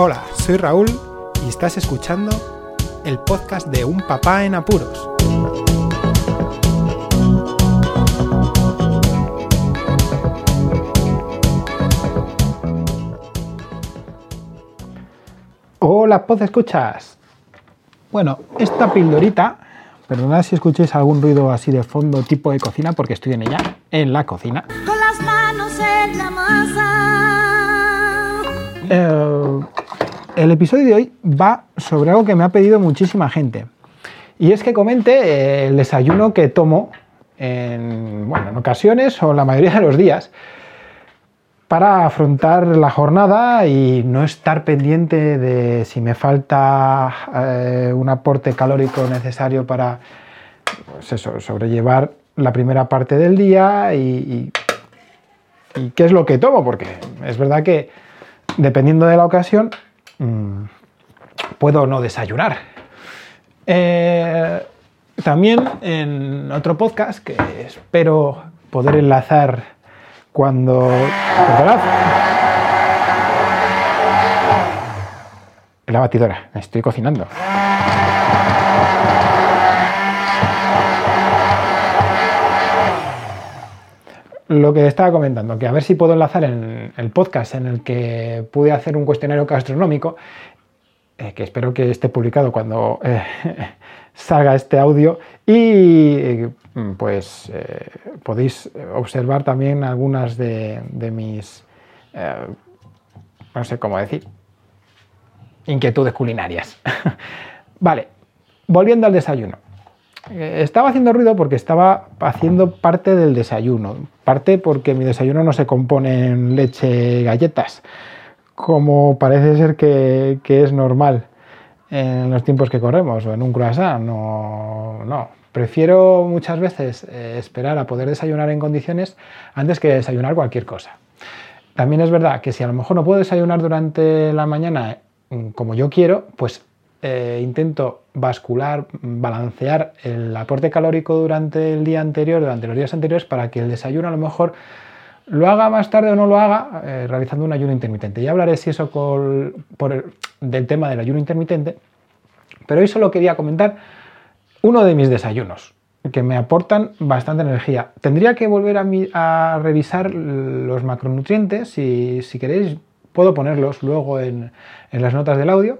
Hola, soy Raúl y estás escuchando el podcast de Un Papá en Apuros. Hola, pod escuchas. Bueno, esta pildorita, perdonad si escuchéis algún ruido así de fondo tipo de cocina, porque estoy en ella, en la cocina. Con las manos en la masa. Eh, el episodio de hoy va sobre algo que me ha pedido muchísima gente. Y es que comente eh, el desayuno que tomo en, bueno, en ocasiones o la mayoría de los días para afrontar la jornada y no estar pendiente de si me falta eh, un aporte calórico necesario para pues eso, sobrellevar la primera parte del día y, qué es lo que tomo, porque es verdad que dependiendo de la ocasión mm, puedo no desayunar. Eh, también en otro podcast que espero poder enlazar cuando... La batidora, estoy cocinando. Lo que estaba comentando, que a ver si puedo enlazar en el podcast en el que pude hacer un cuestionario gastronómico, eh, que espero que esté publicado cuando eh, salga este audio, y eh, pues eh, podéis observar también algunas de, mis, no sé cómo decir, inquietudes culinarias. vale, volviendo al desayuno. Eh, Estaba haciendo ruido porque estaba haciendo parte del desayuno. Parte porque mi desayuno no se compone en leche galletas, como parece ser que, es normal en los tiempos que corremos, o en un croissant. No, no. Prefiero muchas veces eh, esperar a poder desayunar en condiciones antes que desayunar cualquier cosa. También es verdad que si a lo mejor no puedo desayunar durante la mañana mm, como yo quiero, pues eh, intento bascular, balancear el aporte calórico durante el día anterior, durante los días anteriores, para que el desayuno a lo mejor lo haga más tarde o no lo haga eh, realizando un ayuno intermitente. Ya hablaré si eso por el- del tema del ayuno intermitente, pero hoy solo quería comentar uno de mis desayunos que me aportan bastante energía. Tendría que volver a, revisar los macronutrientes y si queréis puedo ponerlos luego en las notas del audio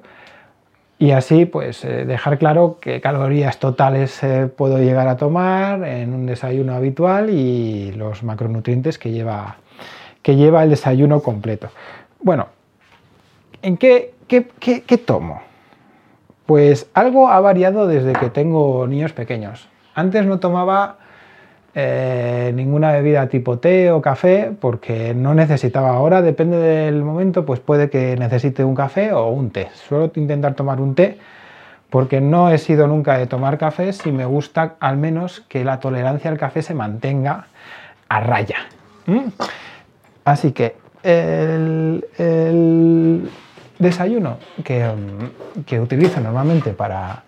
y así pues eh, dejar claro qué calorías totales eh, puedo llegar a tomar en un desayuno habitual y los macronutrientes que lleva, que lleva el desayuno completo. Bueno, ¿en qué, qué- qué- qué tomo? Pues algo ha variado desde que tengo niños pequeños. Antes no tomaba eh, ninguna bebida tipo té o café porque no necesitaba. Ahora, depende del momento, pues puede que necesite un café o un té. Suelo intentar tomar un té porque no he sido nunca de tomar café si me gusta al menos que la tolerancia al café se mantenga a raya. Así que el, el desayuno que, mm, que utilizo normalmente para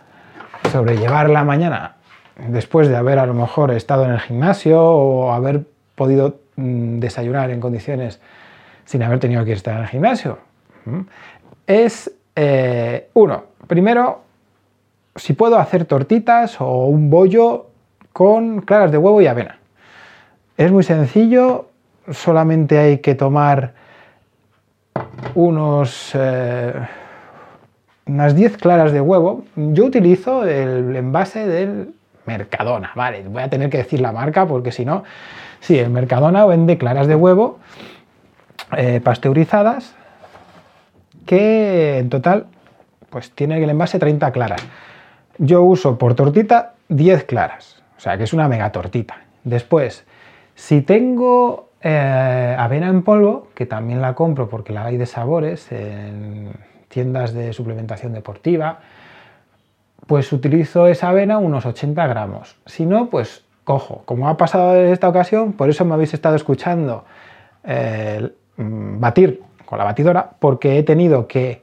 sobrellevar la mañana después de haber a lo mejor estado en el gimnasio o haber podido mm, desayunar en condiciones sin haber tenido que estar en el gimnasio, ¿m? es eh, uno, primero, si puedo hacer tortitas o un bollo con claras de huevo y avena. Es muy sencillo, solamente hay que tomar unos, eh, unas 10 claras de huevo. Yo utilizo el envase del Mercadona, vale, voy a tener que decir la marca porque si no, sí, el Mercadona vende claras de huevo eh, pasteurizadas que en total pues tiene el envase 30 claras. Yo uso por tortita 10 claras, o sea que es una mega tortita. Después, si tengo eh, avena en polvo, que también la compro porque la hay de sabores en tiendas de suplementación deportiva, pues utilizo esa avena unos 80 gramos. Si no, pues cojo, como ha pasado en esta ocasión, por eso me habéis estado escuchando eh, mm, batir con la batidora, porque he tenido que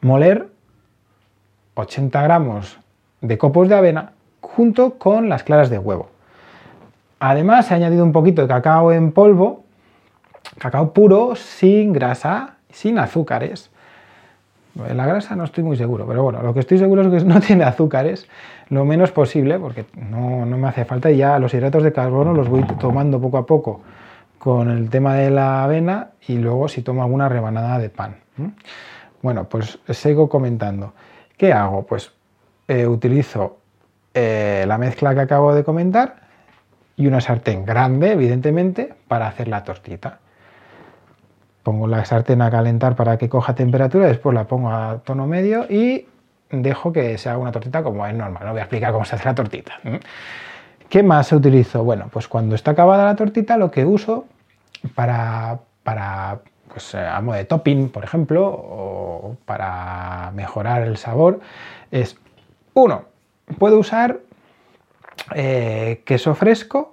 moler 80 gramos de copos de avena junto con las claras de huevo. Además, he añadido un poquito de cacao en polvo, cacao puro, sin grasa, sin azúcares. La grasa no estoy muy seguro, pero bueno, lo que estoy seguro es que no tiene azúcares, lo menos posible, porque no, no me hace falta y ya los hidratos de carbono los voy tomando poco a poco con el tema de la avena y luego si tomo alguna rebanada de pan. Bueno, pues sigo comentando. ¿Qué hago? Pues eh, utilizo eh, la mezcla que acabo de comentar y una sartén grande, evidentemente, para hacer la tortita. Pongo la sartén a calentar para que coja temperatura, después la pongo a tono medio y dejo que se haga una tortita como es normal. No voy a explicar cómo se hace la tortita. ¿Qué más utilizo? Bueno, pues cuando está acabada la tortita, lo que uso para, para pues, eh, a de topping, por ejemplo, o para mejorar el sabor, es uno, puedo usar eh, queso fresco,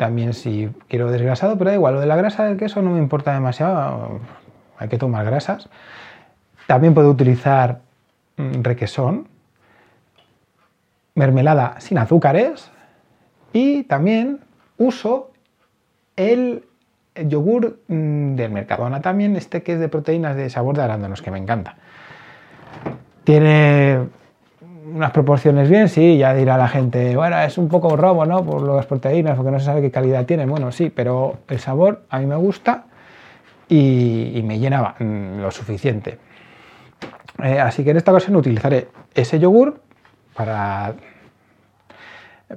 también si quiero desgrasado, pero da igual, lo de la grasa del queso no me importa demasiado, hay que tomar grasas. También puedo utilizar mm, requesón, mermelada sin azúcares y también uso el yogur mm, del Mercadona también, este que es de proteínas de sabor de arándanos, que me encanta. Tiene unas proporciones bien, sí, ya dirá la gente, bueno, es un poco robo, ¿no? Por las proteínas, porque no se sabe qué calidad tiene. Bueno, sí, pero el sabor a mí me gusta y, me llena mm, lo suficiente. Eh, así que en esta ocasión utilizaré ese yogur para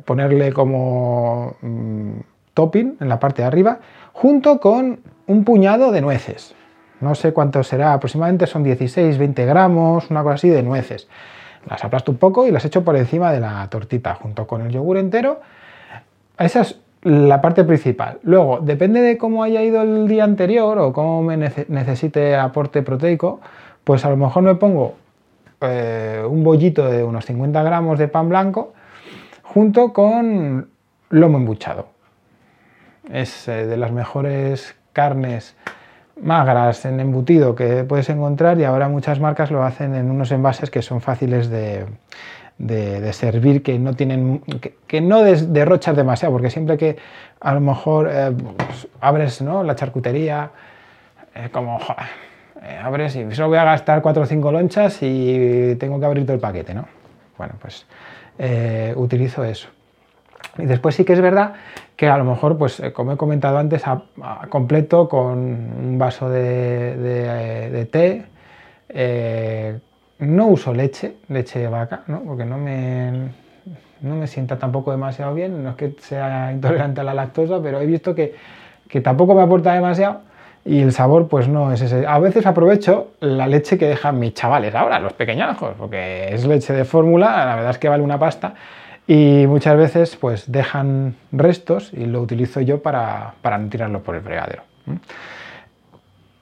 ponerle como mm, topping en la parte de arriba, junto con un puñado de nueces. No sé cuánto será, aproximadamente son 16, 20 gramos, una cosa así de nueces. Las aplasto un poco y las echo por encima de la tortita, junto con el yogur entero. Esa es la parte principal. Luego, depende de cómo haya ido el día anterior o cómo me necesite aporte proteico, pues a lo mejor me pongo eh, un bollito de unos 50 gramos de pan blanco junto con lomo embuchado es eh, de las mejores carnes magras en embutido que puedes encontrar y ahora muchas marcas lo hacen en unos envases que son fáciles de, servir, que no tienen, que, no derrochas demasiado, porque siempre que a lo mejor eh, pues, abres ¿no? la charcutería, eh, como abres y solo voy a gastar 4 o 5 lonchas y tengo que abrir todo el paquete, ¿no? Bueno, pues utilizo eso. Y después sí que es verdad que a lo mejor, pues eh, como he comentado antes, a, completo con un vaso de, té. Eh, no uso leche, leche de vaca, ¿no? porque no me, no me sienta tampoco demasiado bien. No es que sea intolerante a la lactosa, pero he visto que, que tampoco me aporta demasiado y el sabor pues no es ese. A veces aprovecho la leche que dejan mis chavales ahora, los pequeñajos, porque es leche de fórmula, la verdad es que vale una pasta y muchas veces pues dejan restos y lo utilizo yo para, no tirarlo por el fregadero.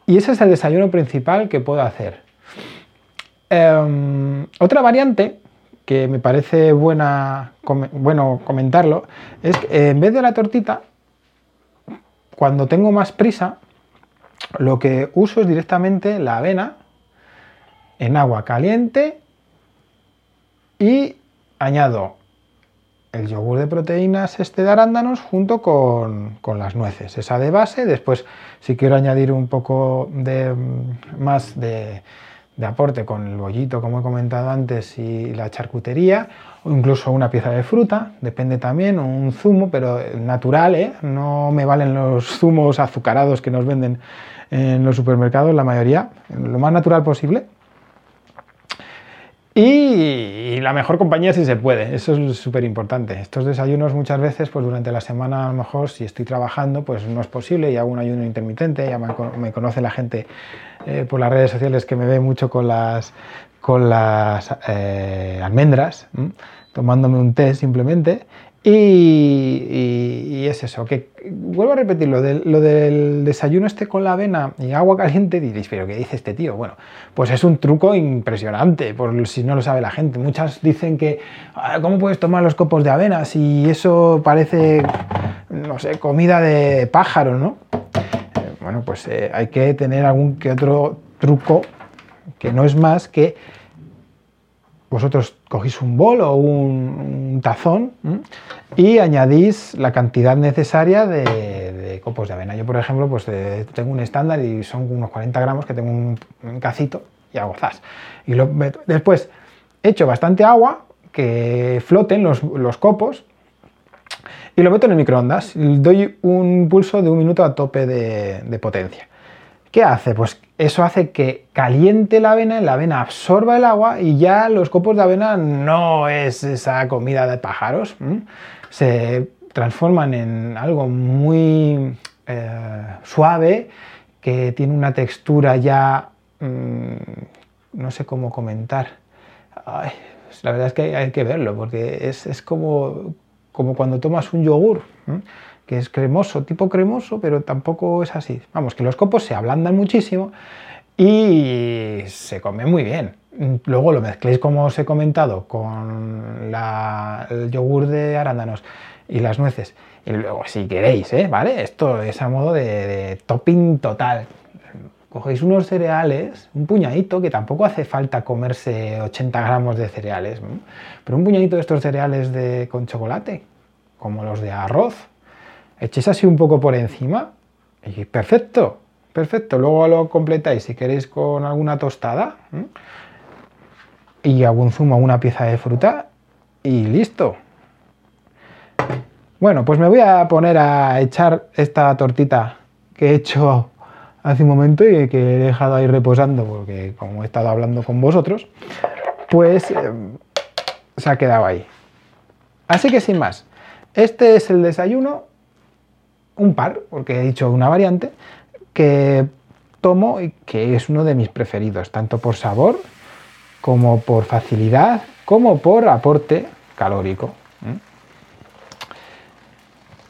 Y ese es el desayuno principal que puedo hacer. Em, otra variante que me parece buena, bueno comentarlo es que en vez de la tortita, cuando tengo más prisa, lo que uso es directamente la avena en agua caliente y añado el yogur de proteínas este de arándanos junto con, las nueces, esa de base. Después, si quiero añadir un poco de, mm, más de, aporte con el bollito, como he comentado antes, y la charcutería, o incluso una pieza de fruta, depende también, un zumo, pero natural, ¿eh? no me valen los zumos azucarados que nos venden en los supermercados, la mayoría, lo más natural posible. Y, la mejor compañía si se puede, eso es súper importante. Estos desayunos muchas veces, pues durante la semana a lo mejor si estoy trabajando, pues no es posible y hago un ayuno intermitente, ya me, conoce la gente eh, por las redes sociales que me ve mucho con las, con las eh, almendras, tomándome un té simplemente y, es eso, que vuelvo a repetir, lo, del desayuno este con la avena y agua caliente, diréis, pero ¿qué dice este tío? Bueno, pues es un truco impresionante, por si no lo sabe la gente. Muchas dicen que, ah, ¿cómo puedes tomar los copos de avena si eso parece, no sé, comida de pájaro, ¿no? Eh, bueno, pues eh, hay que tener algún que otro truco que no es más que vosotros cogéis un bol o un, tazón y añadís la cantidad necesaria de, copos de avena. Yo, por ejemplo, pues tengo un estándar y son unos 40 gramos que tengo un, cacito y hago. Y lo. Después echo bastante agua, que floten los, los copos, y lo meto en el microondas. Doy un pulso de un minuto a tope de, de potencia. ¿Qué hace? Pues eso hace que caliente la avena, la avena absorba el agua y ya los copos de avena no es esa comida de pájaros. Se transforman en algo muy eh, suave, que tiene una textura ya, mm, no sé cómo comentar. La verdad es que hay, que verlo, porque es, es como, como cuando tomas un yogur. Que es cremoso, tipo cremoso, pero tampoco es así. Vamos, que los copos se ablandan muchísimo y se come muy bien. Luego lo mezcléis, como os he comentado, con el yogur de arándanos y las nueces. Y luego, si queréis, ¿eh? ¿vale? Esto es a modo de, topping total. Cogéis unos cereales, un puñadito, que tampoco hace falta comerse 80 gramos de cereales, pero un puñadito de estos cereales de, con chocolate, como los de arroz, echéis así un poco por encima y perfecto, perfecto. Luego lo completáis si queréis con alguna tostada y algún zumo, una pieza de fruta y listo. Bueno, pues me voy a poner a echar esta tortita que he hecho hace un momento y que he dejado ahí reposando porque como he estado hablando con vosotros, pues eh, se ha quedado ahí. Así que sin más, este es el desayuno un par, porque he dicho una variante, que tomo y que es uno de mis preferidos, tanto por sabor como por facilidad, como por aporte calórico. ¿Mm?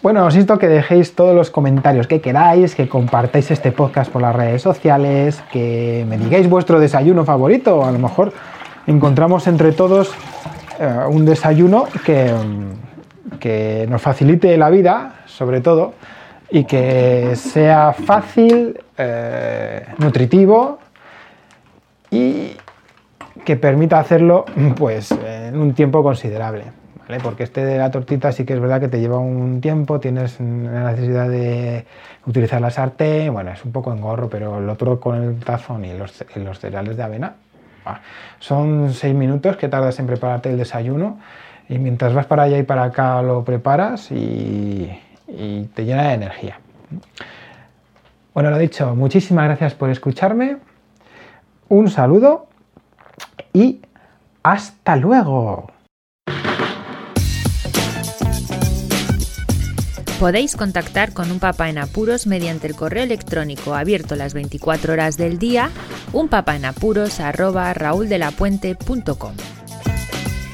Bueno, os insto que dejéis todos los comentarios que queráis, que compartáis este podcast por las redes sociales, que me digáis vuestro desayuno favorito. A lo mejor encontramos entre todos eh, un desayuno que, que nos facilite la vida, sobre todo, y que sea fácil, eh, nutritivo y que permita hacerlo pues en un tiempo considerable. ¿vale? Porque este de la tortita sí que es verdad que te lleva un tiempo, tienes la necesidad de utilizar la sartén, bueno, es un poco engorro, pero el otro con el tazón y los, cereales de avena, ah, son seis minutos que tardas en prepararte el desayuno y mientras vas para allá y para acá lo preparas y, y te llena de energía. Bueno, lo dicho, muchísimas gracias por escucharme, un saludo y hasta luego. Podéis contactar con un papá en apuros mediante el correo electrónico abierto las 24 horas del día, unpapaenapuros@rauldelapuente.com.